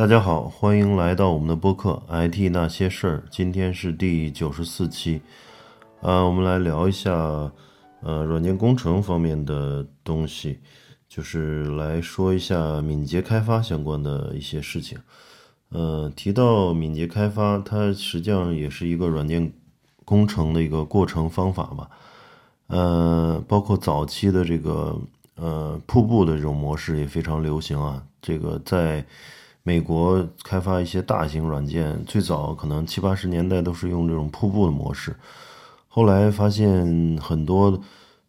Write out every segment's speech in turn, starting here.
大家好，欢迎来到我们的播客《IT 那些事儿》，今天是第九十四期，啊，我们来聊一下，呃，软件工程方面的东西，就是来说一下敏捷开发相关的一些事情。呃，提到敏捷开发，它实际上也是一个软件工程的一个过程方法吧。呃，包括早期的这个呃瀑布的这种模式也非常流行啊，这个在。美国开发一些大型软件，最早可能七八十年代都是用这种瀑布的模式，后来发现很多，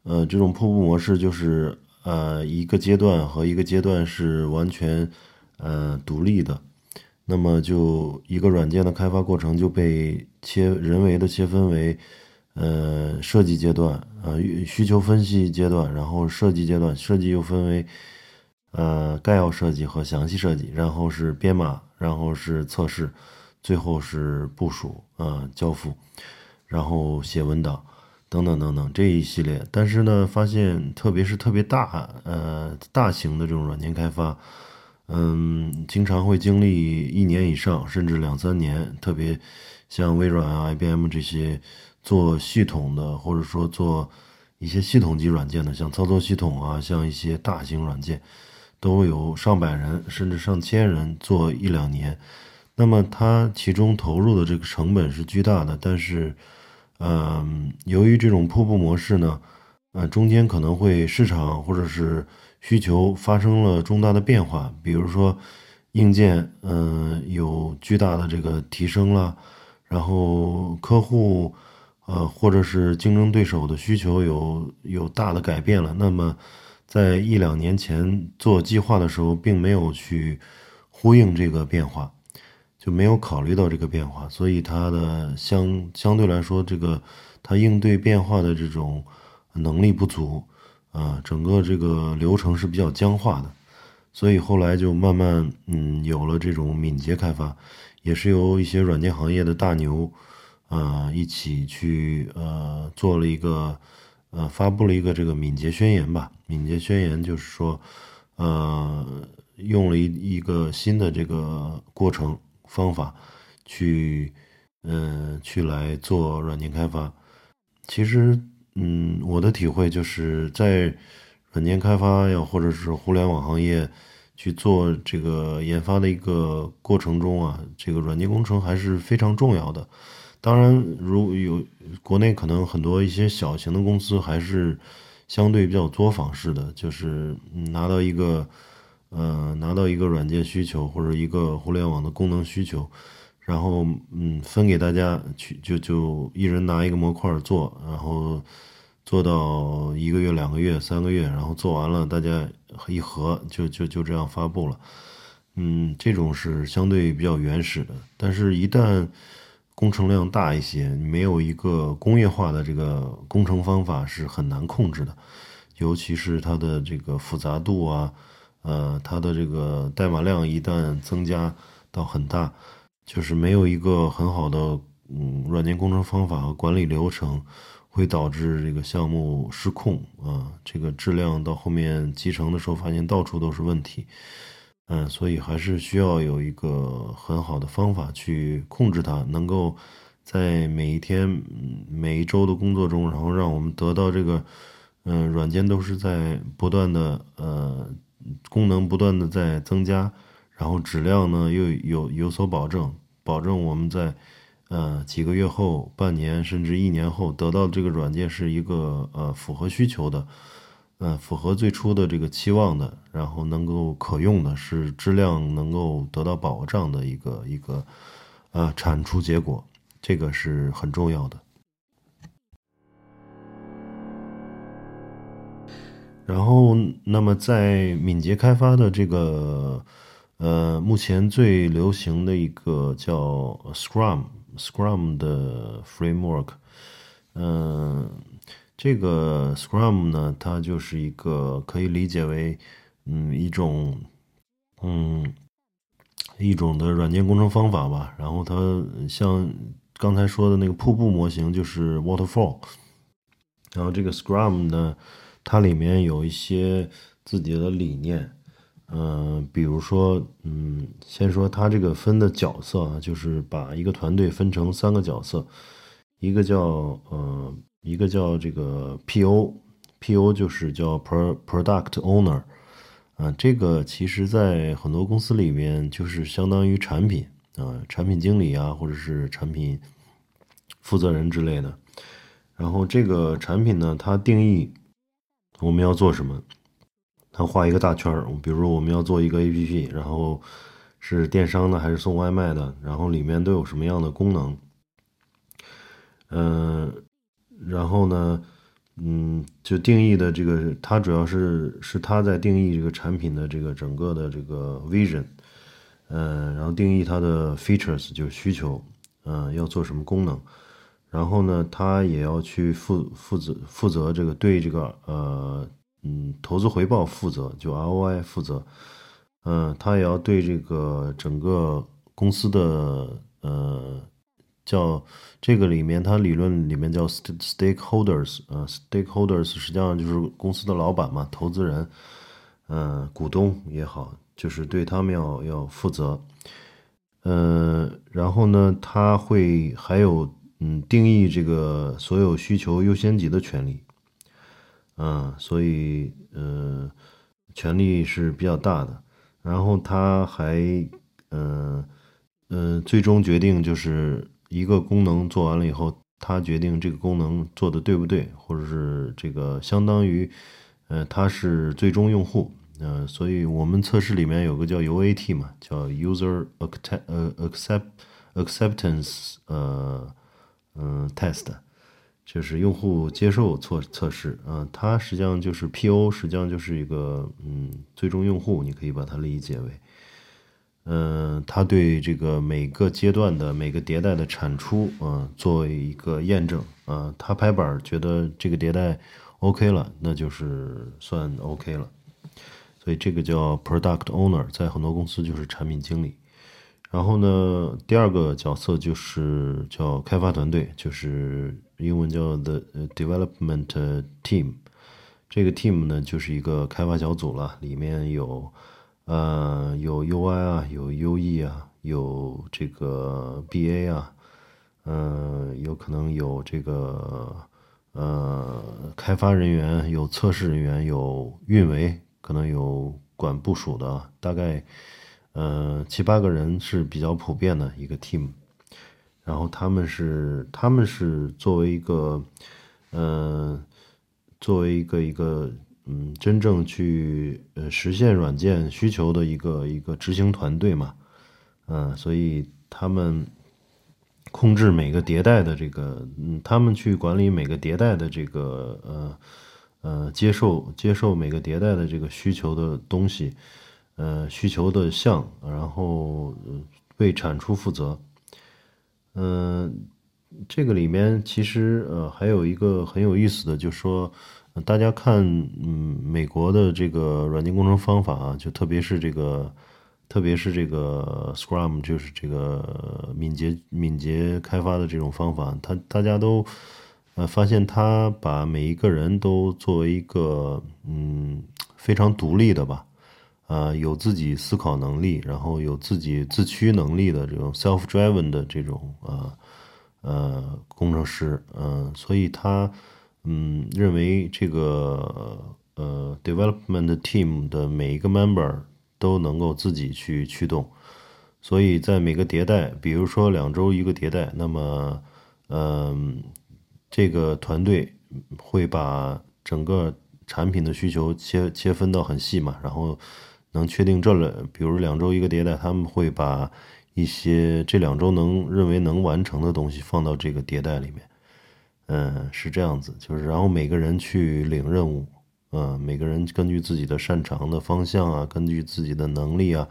呃，这种瀑布模式就是呃一个阶段和一个阶段是完全呃独立的，那么就一个软件的开发过程就被切人为的切分为呃设计阶段，呃需求分析阶段，然后设计阶段，设计又分为。呃，概要设计和详细设计，然后是编码，然后是测试，最后是部署，呃，交付，然后写文档，等等等等这一系列。但是呢，发现特别是特别大，呃，大型的这种软件开发，嗯，经常会经历一年以上，甚至两三年。特别像微软啊、IBM 这些做系统的，或者说做一些系统级软件的，像操作系统啊，像一些大型软件。都有上百人甚至上千人做一两年，那么它其中投入的这个成本是巨大的。但是，嗯，由于这种瀑布模式呢，呃，中间可能会市场或者是需求发生了重大的变化，比如说硬件，嗯，有巨大的这个提升了，然后客户，呃，或者是竞争对手的需求有有大的改变了，那么。在一两年前做计划的时候，并没有去呼应这个变化，就没有考虑到这个变化，所以它的相相对来说，这个它应对变化的这种能力不足啊，整个这个流程是比较僵化的，所以后来就慢慢嗯有了这种敏捷开发，也是由一些软件行业的大牛啊一起去呃做了一个。呃，发布了一个这个敏捷宣言吧。敏捷宣言就是说，呃，用了一一个新的这个过程方法去，嗯，去来做软件开发。其实，嗯，我的体会就是在软件开发呀，或者是互联网行业去做这个研发的一个过程中啊，这个软件工程还是非常重要的。当然，如有国内可能很多一些小型的公司还是相对比较作坊式的，就是拿到一个呃拿到一个软件需求或者一个互联网的功能需求，然后嗯分给大家去就就一人拿一个模块做，然后做到一个月、两个月、三个月，然后做完了大家一合就就就这样发布了。嗯，这种是相对比较原始的，但是一旦工程量大一些，没有一个工业化的这个工程方法是很难控制的，尤其是它的这个复杂度啊，呃，它的这个代码量一旦增加到很大，就是没有一个很好的嗯软件工程方法和管理流程，会导致这个项目失控啊，这个质量到后面集成的时候发现到处都是问题。嗯，所以还是需要有一个很好的方法去控制它，能够在每一天、每一周的工作中，然后让我们得到这个，嗯，软件都是在不断的，呃，功能不断的在增加，然后质量呢又有有所保证，保证我们在，呃，几个月后、半年甚至一年后得到这个软件是一个呃符合需求的。嗯，符合最初的这个期望的，然后能够可用的，是质量能够得到保障的一个一个，呃，产出结果，这个是很重要的。然后，那么在敏捷开发的这个，呃，目前最流行的一个叫 Scrum，Scrum 的 framework，嗯。这个 Scrum 呢，它就是一个可以理解为，嗯，一种，嗯，一种的软件工程方法吧。然后它像刚才说的那个瀑布模型，就是 Waterfall。然后这个 Scrum 呢，它里面有一些自己的理念，嗯，比如说，嗯，先说它这个分的角色啊，就是把一个团队分成三个角色，一个叫呃，一个叫这个 P.O.，P.O. 就是叫 Product Owner，啊，这个其实在很多公司里面就是相当于产品啊，产品经理啊，或者是产品负责人之类的。然后这个产品呢，它定义我们要做什么。它画一个大圈儿，比如说我们要做一个 APP，然后是电商的还是送外卖的，然后里面都有什么样的功能？嗯，然后呢，嗯，就定义的这个，它主要是是他在定义这个产品的这个整个的这个 vision，嗯，然后定义它的 features 就是需求，嗯，要做什么功能，然后呢，他也要去负负责负责这个对这个呃。嗯，投资回报负责，就 ROI 负责。嗯，他也要对这个整个公司的呃，叫这个里面，它理论里面叫 stakeholders，呃，stakeholders 实际上就是公司的老板嘛，投资人，嗯，股东也好，就是对他们要要负责。嗯，然后呢，他会还有嗯，定义这个所有需求优先级的权利。嗯，所以呃，权利是比较大的。然后他还嗯嗯，最终决定就是一个功能做完了以后，他决定这个功能做的对不对，或者是这个相当于呃，他是最终用户。嗯，所以我们测试里面有个叫 UAT 嘛，叫 User Accept 呃 Accept Acceptance 呃嗯 Test。就是用户接受测测试，啊，它实际上就是 P.O.，实际上就是一个嗯，最终用户，你可以把它理解为，嗯，他对这个每个阶段的每个迭代的产出，啊，作为一个验证，啊，他拍板觉得这个迭代 OK 了，那就是算 OK 了，所以这个叫 Product Owner，在很多公司就是产品经理。然后呢，第二个角色就是叫开发团队，就是英文叫 the development team。这个 team 呢，就是一个开发小组了，里面有呃有 UI 啊，有 UE 啊，有这个 BA 啊，嗯，有可能有这个呃开发人员，有测试人员，有运维，可能有管部署的，大概。呃，七八个人是比较普遍的一个 team，然后他们是他们是作为一个，呃，作为一个一个嗯，真正去呃实现软件需求的一个一个执行团队嘛，嗯，所以他们控制每个迭代的这个，嗯，他们去管理每个迭代的这个呃呃接受接受每个迭代的这个需求的东西。呃，需求的项，然后为产出负责。嗯，这个里面其实呃还有一个很有意思的，就是说大家看，嗯，美国的这个软件工程方法啊，就特别是这个，特别是这个 Scrum，就是这个敏捷敏捷开发的这种方法，他大家都呃发现，他把每一个人都作为一个嗯非常独立的吧。啊，有自己思考能力，然后有自己自驱能力的这种 self-driven 的这种呃呃工程师，嗯，所以他嗯认为这个呃 development team 的每一个 member 都能够自己去驱动，所以在每个迭代，比如说两周一个迭代，那么嗯这个团队会把整个产品的需求切切分到很细嘛，然后。能确定这两，比如两周一个迭代，他们会把一些这两周能认为能完成的东西放到这个迭代里面。嗯，是这样子，就是然后每个人去领任务，嗯，每个人根据自己的擅长的方向啊，根据自己的能力啊，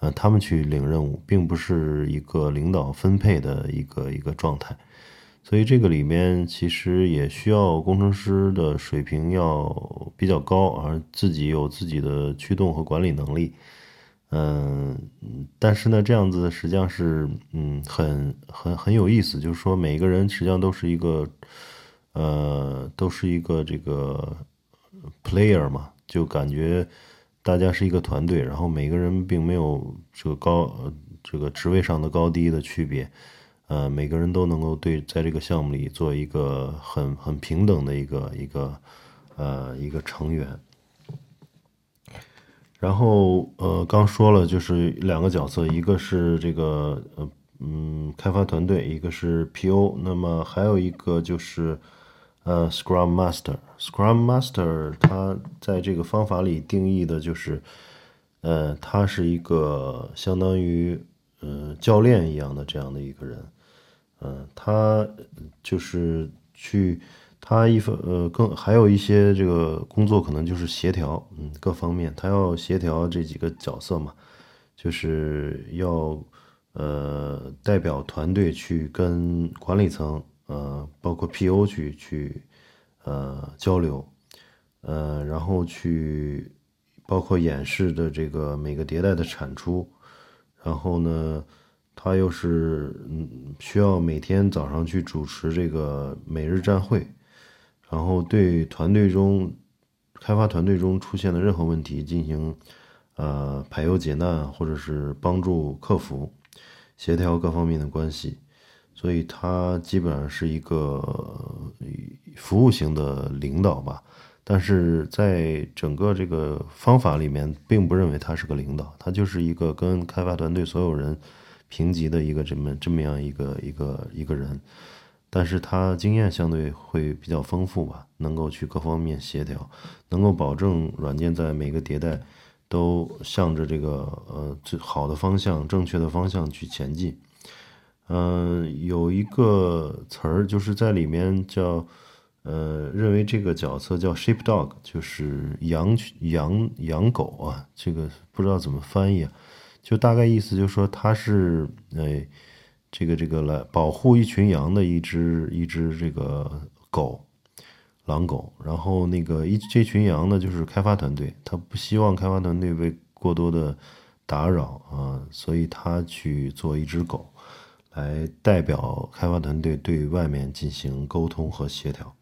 呃，他们去领任务，并不是一个领导分配的一个一个状态。所以这个里面其实也需要工程师的水平要比较高，而自己有自己的驱动和管理能力。嗯，但是呢，这样子实际上是嗯很很很有意思，就是说每个人实际上都是一个呃都是一个这个 player 嘛，就感觉大家是一个团队，然后每个人并没有这个高这个职位上的高低的区别，呃，每个人都能够对在这个项目里做一个很很平等的一个一个呃一个成员。然后呃，刚说了就是两个角色，一个是这个呃嗯开发团队，一个是 PO。那么还有一个就是呃 Scrum Master。Scrum Master 他在这个方法里定义的就是，呃，他是一个相当于呃教练一样的这样的一个人。嗯，他就是去。他一分呃，更还有一些这个工作可能就是协调，嗯，各方面他要协调这几个角色嘛，就是要呃代表团队去跟管理层呃，包括 PO 去去呃交流，呃，然后去包括演示的这个每个迭代的产出，然后呢，他又是嗯需要每天早上去主持这个每日站会。然后对团队中开发团队中出现的任何问题进行呃排忧解难，或者是帮助克服、协调各方面的关系，所以他基本上是一个服务型的领导吧。但是在整个这个方法里面，并不认为他是个领导，他就是一个跟开发团队所有人平级的一个这么这么样一个一个一个人。但是他经验相对会比较丰富吧，能够去各方面协调，能够保证软件在每个迭代都向着这个呃最好的方向、正确的方向去前进。嗯，有一个词儿就是在里面叫呃，认为这个角色叫 sheepdog，就是羊羊羊狗啊，这个不知道怎么翻译，就大概意思就是说他是哎。这个这个来保护一群羊的一只一只这个狗，狼狗。然后那个一这群羊呢，就是开发团队，他不希望开发团队被过多的打扰啊，所以他去做一只狗，来代表开发团队对外面进行沟通和协调。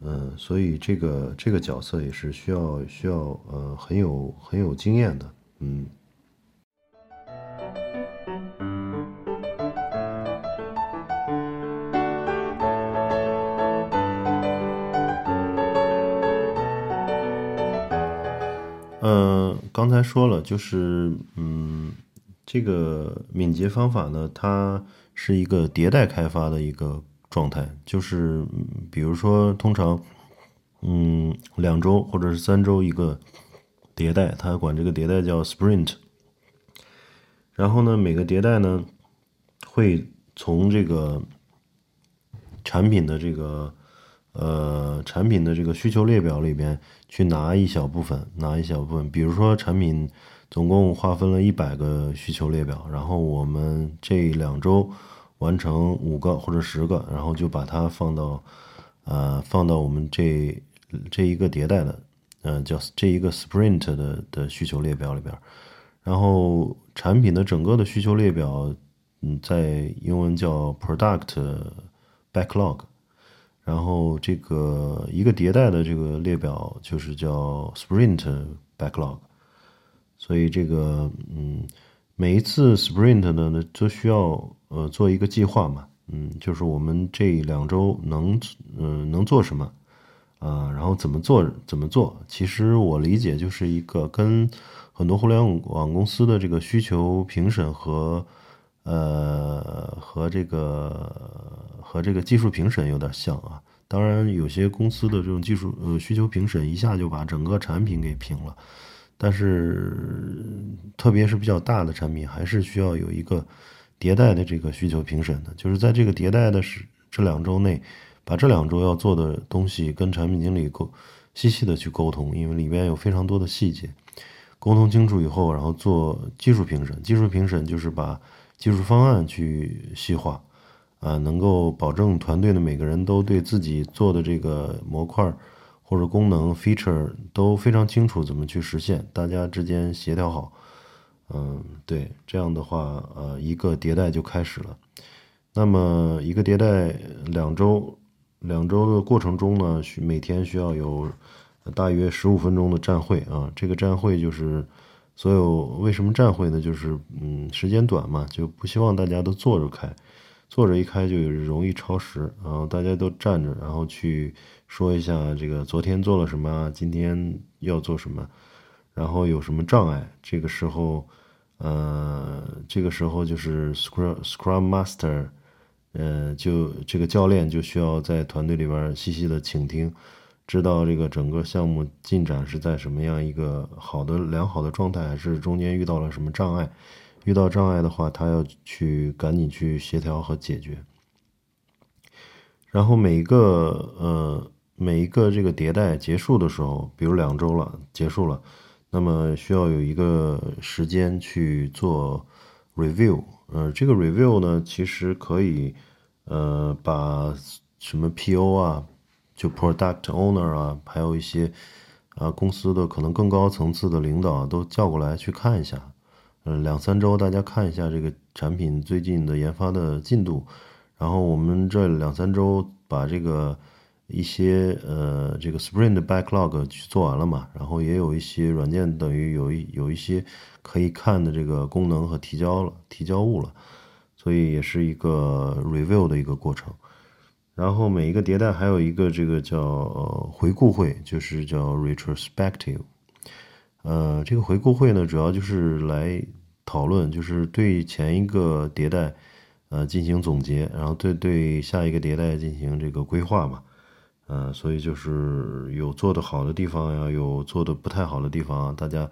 嗯，所以这个这个角色也是需要需要呃很有很有经验的，嗯。刚才说了，就是嗯，这个敏捷方法呢，它是一个迭代开发的一个状态，就是比如说，通常嗯两周或者是三周一个迭代，它管这个迭代叫 sprint。然后呢，每个迭代呢会从这个产品的这个。呃，产品的这个需求列表里边去拿一小部分，拿一小部分。比如说，产品总共划分了一百个需求列表，然后我们这两周完成五个或者十个，然后就把它放到呃放到我们这这一个迭代的，嗯，叫这一个 sprint 的的需求列表里边。然后产品的整个的需求列表，嗯，在英文叫 product backlog。然后这个一个迭代的这个列表就是叫 Sprint Backlog，所以这个嗯，每一次 Sprint 呢，呢都需要呃做一个计划嘛，嗯，就是我们这两周能嗯能做什么啊，然后怎么做怎么做。其实我理解就是一个跟很多互联网公司的这个需求评审和。呃，和这个和这个技术评审有点像啊。当然，有些公司的这种技术呃需求评审一下就把整个产品给评了，但是特别是比较大的产品，还是需要有一个迭代的这个需求评审的。就是在这个迭代的是这两周内，把这两周要做的东西跟产品经理沟细细的去沟通，因为里边有非常多的细节。沟通清楚以后，然后做技术评审。技术评审就是把技术方案去细化，啊，能够保证团队的每个人都对自己做的这个模块或者功能 feature 都非常清楚怎么去实现，大家之间协调好，嗯，对，这样的话，呃，一个迭代就开始了。那么一个迭代两周，两周的过程中呢，需每天需要有大约十五分钟的站会啊。这个站会就是所有为什么站会呢？就是嗯，时间短嘛，就不希望大家都坐着开，坐着一开就容易超时。然后大家都站着，然后去说一下这个昨天做了什么，今天要做什么，然后有什么障碍。这个时候，呃，这个时候就是 Scrum Scrum Master。呃，就这个教练就需要在团队里边细细的倾听，知道这个整个项目进展是在什么样一个好的良好的状态，还是中间遇到了什么障碍？遇到障碍的话，他要去赶紧去协调和解决。然后每一个呃每一个这个迭代结束的时候，比如两周了结束了，那么需要有一个时间去做 review。呃，这个 review 呢，其实可以，呃，把什么 PO 啊，就 product owner 啊，还有一些啊公司的可能更高层次的领导都叫过来去看一下，嗯，两三周大家看一下这个产品最近的研发的进度，然后我们这两三周把这个一些呃这个 Sprint backlog 去做完了嘛，然后也有一些软件等于有一有一些。可以看的这个功能和提交了提交物了，所以也是一个 review 的一个过程。然后每一个迭代还有一个这个叫回顾会，就是叫 retrospective。呃，这个回顾会呢，主要就是来讨论，就是对前一个迭代呃进行总结，然后对对下一个迭代进行这个规划嘛。呃，所以就是有做的好的地方呀，有做的不太好的地方，大家。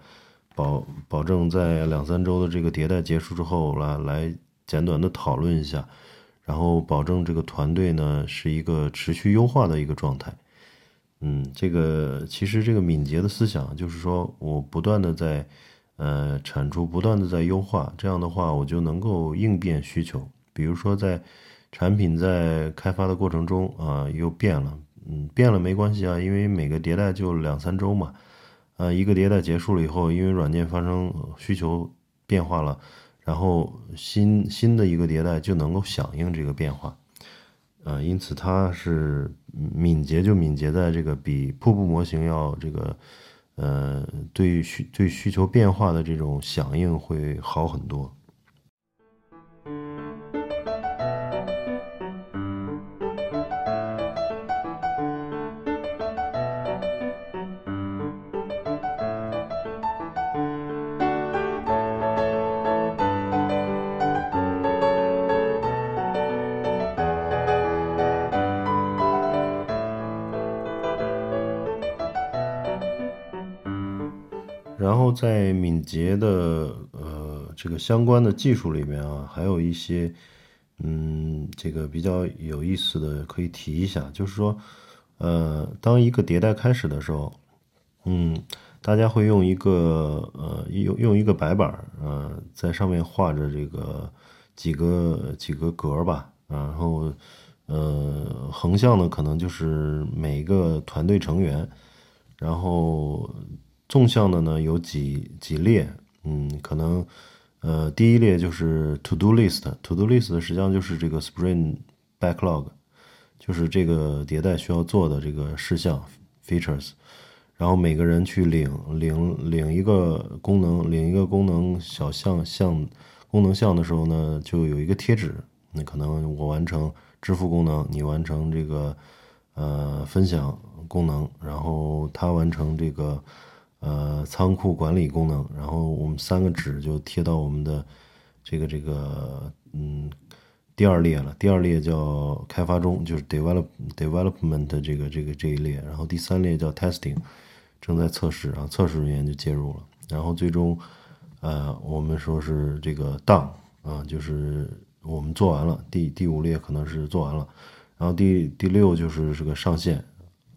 保保证在两三周的这个迭代结束之后，来来简短的讨论一下，然后保证这个团队呢是一个持续优化的一个状态。嗯，这个其实这个敏捷的思想就是说我不断的在呃产出，不断的在优化，这样的话我就能够应变需求。比如说在产品在开发的过程中啊又变了，嗯变了没关系啊，因为每个迭代就两三周嘛。呃，一个迭代结束了以后，因为软件发生需求变化了，然后新新的一个迭代就能够响应这个变化，呃，因此它是敏捷就敏捷在这个比瀑布模型要这个，呃，对需对需求变化的这种响应会好很多。在敏捷的呃这个相关的技术里面啊，还有一些嗯这个比较有意思的可以提一下，就是说呃当一个迭代开始的时候，嗯大家会用一个呃用用一个白板呃在上面画着这个几个几个格吧，然后呃横向的可能就是每一个团队成员，然后。纵向的呢有几几列，嗯，可能，呃，第一列就是 to do list，to do list 实际上就是这个 Spring backlog，就是这个迭代需要做的这个事项 features，然后每个人去领领领一个功能，领一个功能小项项功能项的时候呢，就有一个贴纸，那可能我完成支付功能，你完成这个呃分享功能，然后他完成这个。呃，仓库管理功能，然后我们三个纸就贴到我们的这个这个嗯第二列了。第二列叫开发中，就是 develop development 这个这个这一列。然后第三列叫 testing，正在测试啊，测试人员就介入了。然后最终呃，我们说是这个 done 啊，就是我们做完了。第第五列可能是做完了，然后第第六就是这个上线，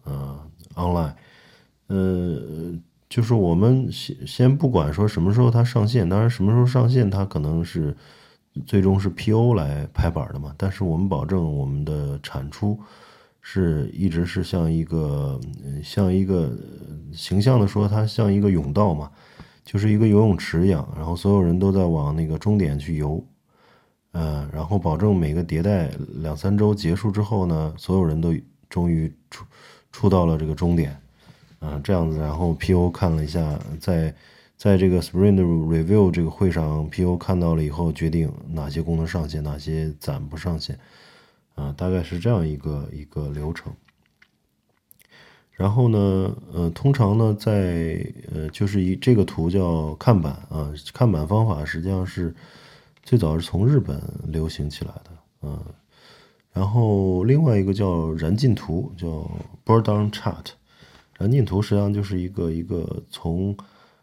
呃，online，呃。就是我们先先不管说什么时候它上线，当然什么时候上线它可能是最终是 PO 来拍板的嘛。但是我们保证我们的产出是一直是像一个像一个形象的说，它像一个甬道嘛，就是一个游泳池一样，然后所有人都在往那个终点去游，嗯，然后保证每个迭代两三周结束之后呢，所有人都终于出出到了这个终点。啊，这样子，然后 P.O 看了一下，在在这个 Spring Review 这个会上，P.O 看到了以后，决定哪些功能上线，哪些暂不上线，啊，大概是这样一个一个流程。然后呢，呃，通常呢，在呃，就是以这个图叫看板啊，看板方法实际上是最早是从日本流行起来的，嗯。然后另外一个叫燃尽图，叫 Burn Down Chart。环境图实际上就是一个一个从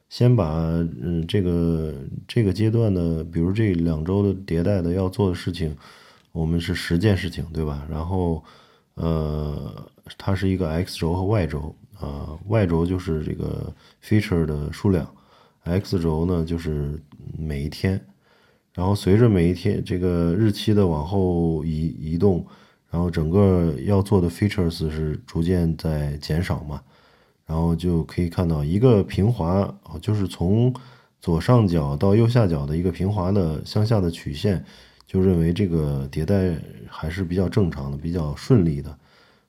先把嗯这个这个阶段的，比如这两周的迭代的要做的事情，我们是十件事情，对吧？然后呃，它是一个 X 轴和 Y 轴啊，Y 轴就是这个 feature 的数量，X 轴呢就是每一天。然后随着每一天这个日期的往后移移动，然后整个要做的 features 是逐渐在减少嘛，然后就可以看到一个平滑，就是从左上角到右下角的一个平滑的向下的曲线，就认为这个迭代还是比较正常的，比较顺利的，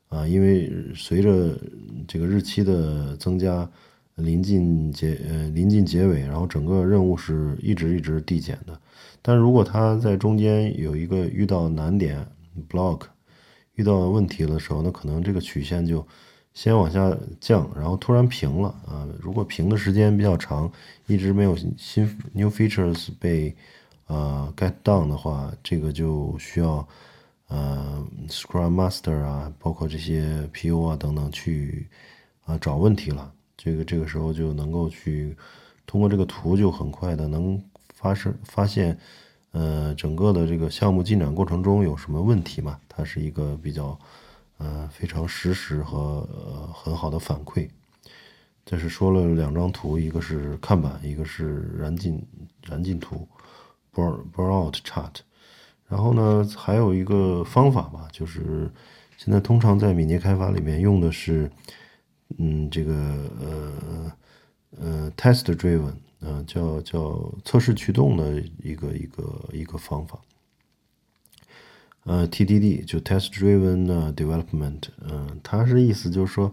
啊，因为随着这个日期的增加，临近结呃临近结尾，然后整个任务是一直一直递减的。但如果它在中间有一个遇到难点 block，遇到问题的时候，那可能这个曲线就先往下降，然后突然平了啊。如果平的时间比较长，一直没有新 new features 被呃 get down 的话，这个就需要呃 Scrum Master 啊，包括这些 PO 啊等等去啊找问题了。这个这个时候就能够去通过这个图就很快的能。发生发现，呃，整个的这个项目进展过程中有什么问题嘛？它是一个比较，呃，非常实时和呃很好的反馈。这是说了两张图，一个是看板，一个是燃尽燃尽图，burn burn out chart。然后呢，还有一个方法吧，就是现在通常在敏捷开发里面用的是，嗯，这个呃呃 test driven。嗯，叫叫测试驱动的一个一个一个方法。呃，TDD 就 Test Driven Development，嗯，它是意思就是说，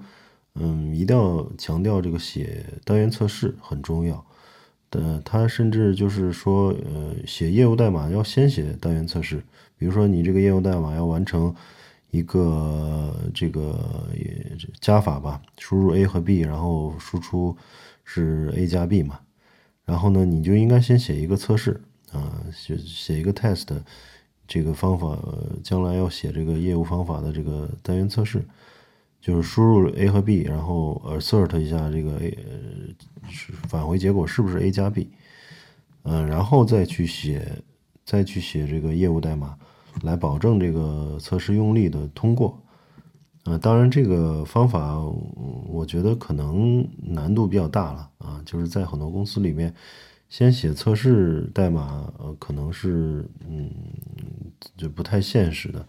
嗯，一定要强调这个写单元测试很重要。呃，它甚至就是说，呃，写业务代码要先写单元测试。比如说，你这个业务代码要完成一个这个加法吧，输入 A 和 B，然后输出是 A 加 B 嘛。然后呢，你就应该先写一个测试啊，写写一个 test，这个方法将来要写这个业务方法的这个单元测试，就是输入 A 和 B，然后 assert 一下这个 A，返回结果是不是 A 加 B，嗯，然后再去写，再去写这个业务代码，来保证这个测试用力的通过。呃，当然，这个方法我觉得可能难度比较大了啊，就是在很多公司里面，先写测试代码，呃，可能是嗯，就不太现实的。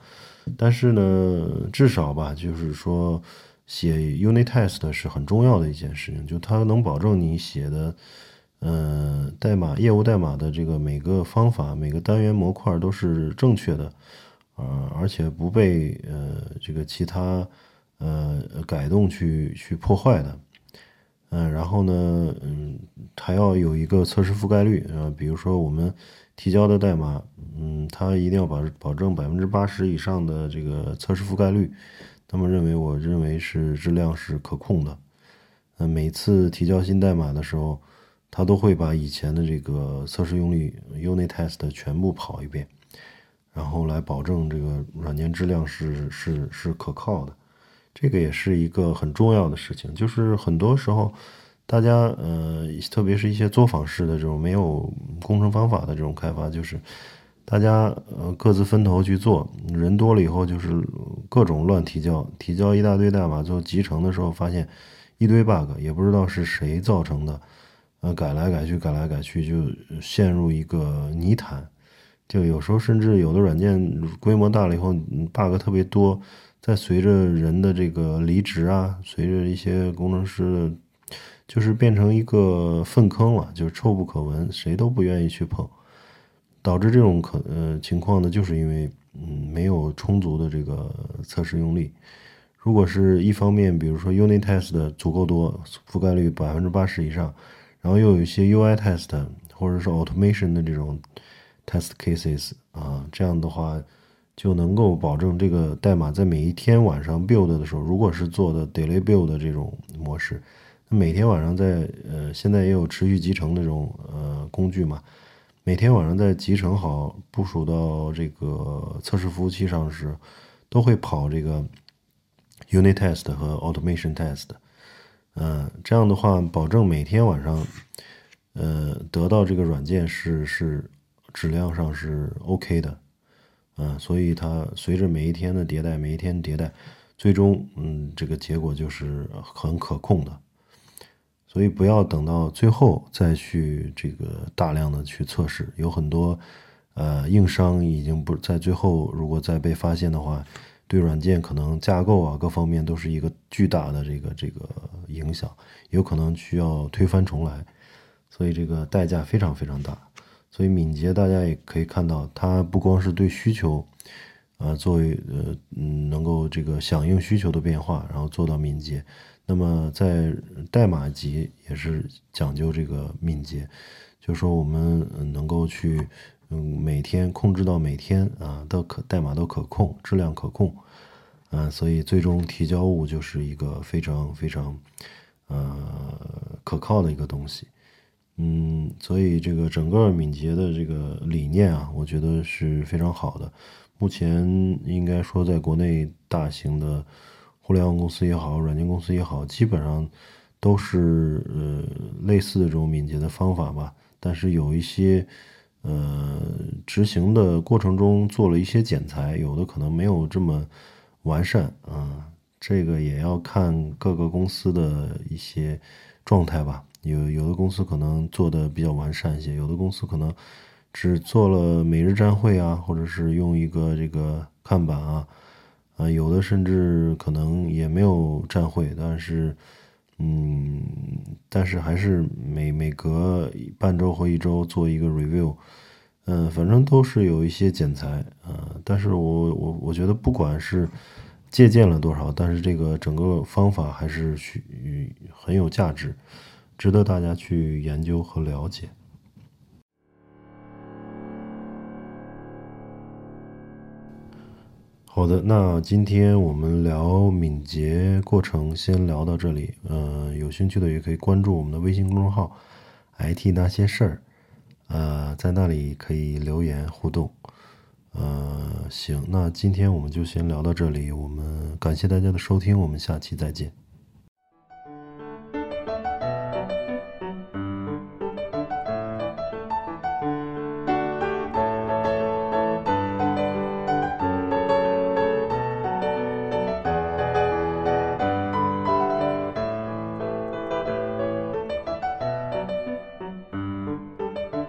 但是呢，至少吧，就是说写 unit test 是很重要的一件事情，就它能保证你写的，呃，代码业务代码的这个每个方法、每个单元模块都是正确的。呃，而且不被呃这个其他呃改动去去破坏的，嗯，然后呢，嗯，还要有一个测试覆盖率啊，比如说我们提交的代码，嗯，它一定要保保证百分之八十以上的这个测试覆盖率，他们认为我认为是质量是可控的，嗯，每次提交新代码的时候，他都会把以前的这个测试用例 unit test 全部跑一遍。然后来保证这个软件质量是是是可靠的，这个也是一个很重要的事情。就是很多时候，大家呃，特别是一些作坊式的这种没有工程方法的这种开发，就是大家呃各自分头去做，人多了以后就是各种乱提交，提交一大堆代码，最后集成的时候发现一堆 bug，也不知道是谁造成的，呃，改来改去，改来改去，就陷入一个泥潭。就有时候甚至有的软件规模大了以后，bug 特别多，在随着人的这个离职啊，随着一些工程师，就是变成一个粪坑了，就是臭不可闻，谁都不愿意去碰，导致这种可呃情况呢，就是因为嗯没有充足的这个测试用力。如果是一方面，比如说 unit test 足够多，覆盖率百分之八十以上，然后又有一些 UI test 或者是 automation 的这种 test cases 啊，这样的话就能够保证这个代码在每一天晚上 build 的时候，如果是做的 delay build 的这种模式，每天晚上在呃，现在也有持续集成那种呃工具嘛，每天晚上在集成好部署到这个测试服务器上时，都会跑这个。Unit test 和 automation test，嗯，这样的话，保证每天晚上，呃，得到这个软件是是质量上是 OK 的，嗯，所以它随着每一天的迭代，每一天迭代，最终，嗯，这个结果就是很可控的。所以不要等到最后再去这个大量的去测试，有很多呃硬伤已经不在最后，如果再被发现的话。对软件可能架构啊各方面都是一个巨大的这个这个影响，有可能需要推翻重来，所以这个代价非常非常大。所以敏捷大家也可以看到，它不光是对需求，呃，作为呃嗯能够这个响应需求的变化，然后做到敏捷。那么在代码级也是讲究这个敏捷，就是说我们能够去。嗯，每天控制到每天啊，都可代码都可控，质量可控，嗯，所以最终提交物就是一个非常非常呃可靠的一个东西，嗯，所以这个整个敏捷的这个理念啊，我觉得是非常好的。目前应该说，在国内大型的互联网公司也好，软件公司也好，基本上都是呃类似的这种敏捷的方法吧，但是有一些。呃，执行的过程中做了一些剪裁，有的可能没有这么完善啊。这个也要看各个公司的一些状态吧。有有的公司可能做的比较完善一些，有的公司可能只做了每日站会啊，或者是用一个这个看板啊，啊，有的甚至可能也没有站会，但是。嗯，但是还是每每隔半周或一周做一个 review，嗯，反正都是有一些剪裁啊。但是我我我觉得不管是借鉴了多少，但是这个整个方法还是需很有价值，值得大家去研究和了解。好的，那今天我们聊敏捷过程，先聊到这里。呃，有兴趣的也可以关注我们的微信公众号 “IT 那些事儿”，呃，在那里可以留言互动。呃，行，那今天我们就先聊到这里。我们感谢大家的收听，我们下期再见。